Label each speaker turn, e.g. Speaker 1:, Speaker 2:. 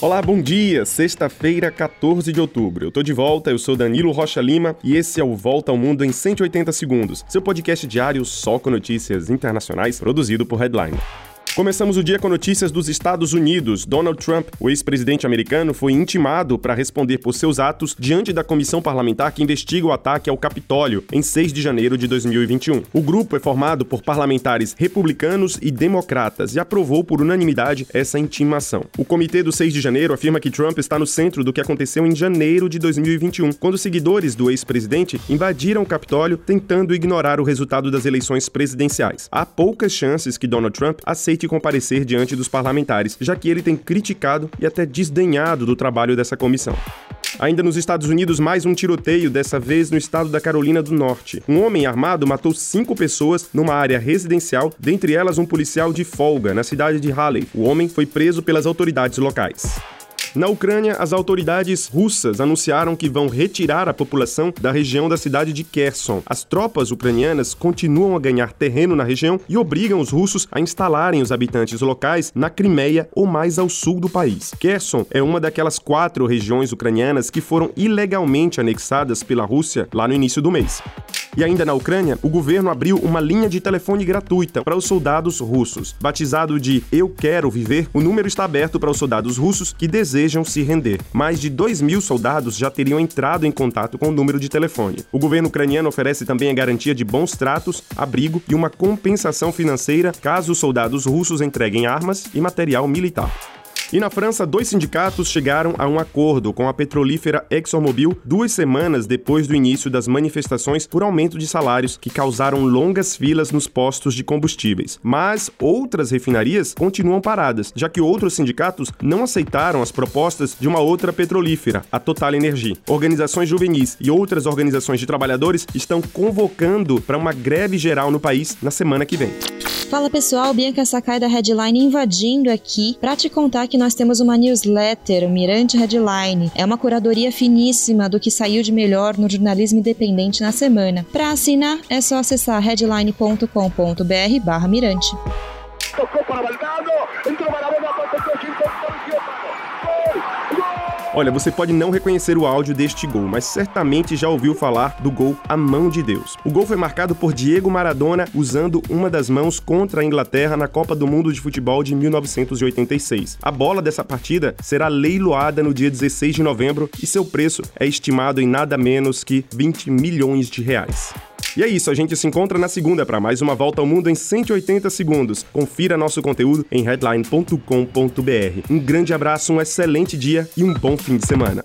Speaker 1: Olá, bom dia! Sexta-feira, 14 de outubro. Eu tô de volta, eu sou Danilo Rocha Lima e esse é o Volta ao Mundo em 180 Segundos, seu podcast diário só com notícias internacionais, produzido por Headline. Começamos o dia com notícias dos Estados Unidos. Donald Trump, o ex-presidente americano, foi intimado para responder por seus atos diante da comissão parlamentar que investiga o ataque ao Capitólio em 6 de janeiro de 2021. O grupo é formado por parlamentares republicanos e democratas e aprovou por unanimidade essa intimação. O comitê do 6 de janeiro afirma que Trump está no centro do que aconteceu em janeiro de 2021, quando seguidores do ex-presidente invadiram o Capitólio tentando ignorar o resultado das eleições presidenciais. Há poucas chances que Donald Trump aceite comparecer diante dos parlamentares, já que ele tem criticado e até desdenhado do trabalho dessa comissão. Ainda nos Estados Unidos, mais um tiroteio, dessa vez no estado da Carolina do Norte. Um homem armado matou cinco pessoas numa área residencial, dentre elas um policial de folga, na cidade de Halley. O homem foi preso pelas autoridades locais. Na Ucrânia, as autoridades russas anunciaram que vão retirar a população da região da cidade de Kherson. As tropas ucranianas continuam a ganhar terreno na região e obrigam os russos a instalarem os habitantes locais na Crimeia ou mais ao sul do país. Kherson é uma daquelas quatro regiões ucranianas que foram ilegalmente anexadas pela Rússia lá no início do mês. E ainda na Ucrânia, o governo abriu uma linha de telefone gratuita para os soldados russos. Batizado de Eu Quero Viver, o número está aberto para os soldados russos que desejam se render. Mais de 2 mil soldados já teriam entrado em contato com o número de telefone. O governo ucraniano oferece também a garantia de bons tratos, abrigo e uma compensação financeira caso os soldados russos entreguem armas e material militar. E na França, dois sindicatos chegaram a um acordo com a petrolífera ExxonMobil duas semanas depois do início das manifestações por aumento de salários que causaram longas filas nos postos de combustíveis. Mas outras refinarias continuam paradas, já que outros sindicatos não aceitaram as propostas de uma outra petrolífera, a Total Energy. Organizações juvenis e outras organizações de trabalhadores estão convocando para uma greve geral no país na semana que vem.
Speaker 2: Fala pessoal, Bianca Sakai da Headline invadindo aqui para te contar que nós temos uma newsletter, o Mirante Headline. É uma curadoria finíssima do que saiu de melhor no jornalismo independente na semana. Para assinar é só acessar headline.com.br/mirante. Tocou para entrou para
Speaker 1: Olha, você pode não reconhecer o áudio deste gol, mas certamente já ouviu falar do gol A Mão de Deus. O gol foi marcado por Diego Maradona usando uma das mãos contra a Inglaterra na Copa do Mundo de Futebol de 1986. A bola dessa partida será leiloada no dia 16 de novembro e seu preço é estimado em nada menos que 20 milhões de reais. E é isso, a gente se encontra na segunda para mais uma volta ao mundo em 180 segundos. Confira nosso conteúdo em headline.com.br. Um grande abraço, um excelente dia e um bom fim de semana.